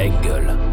Engel.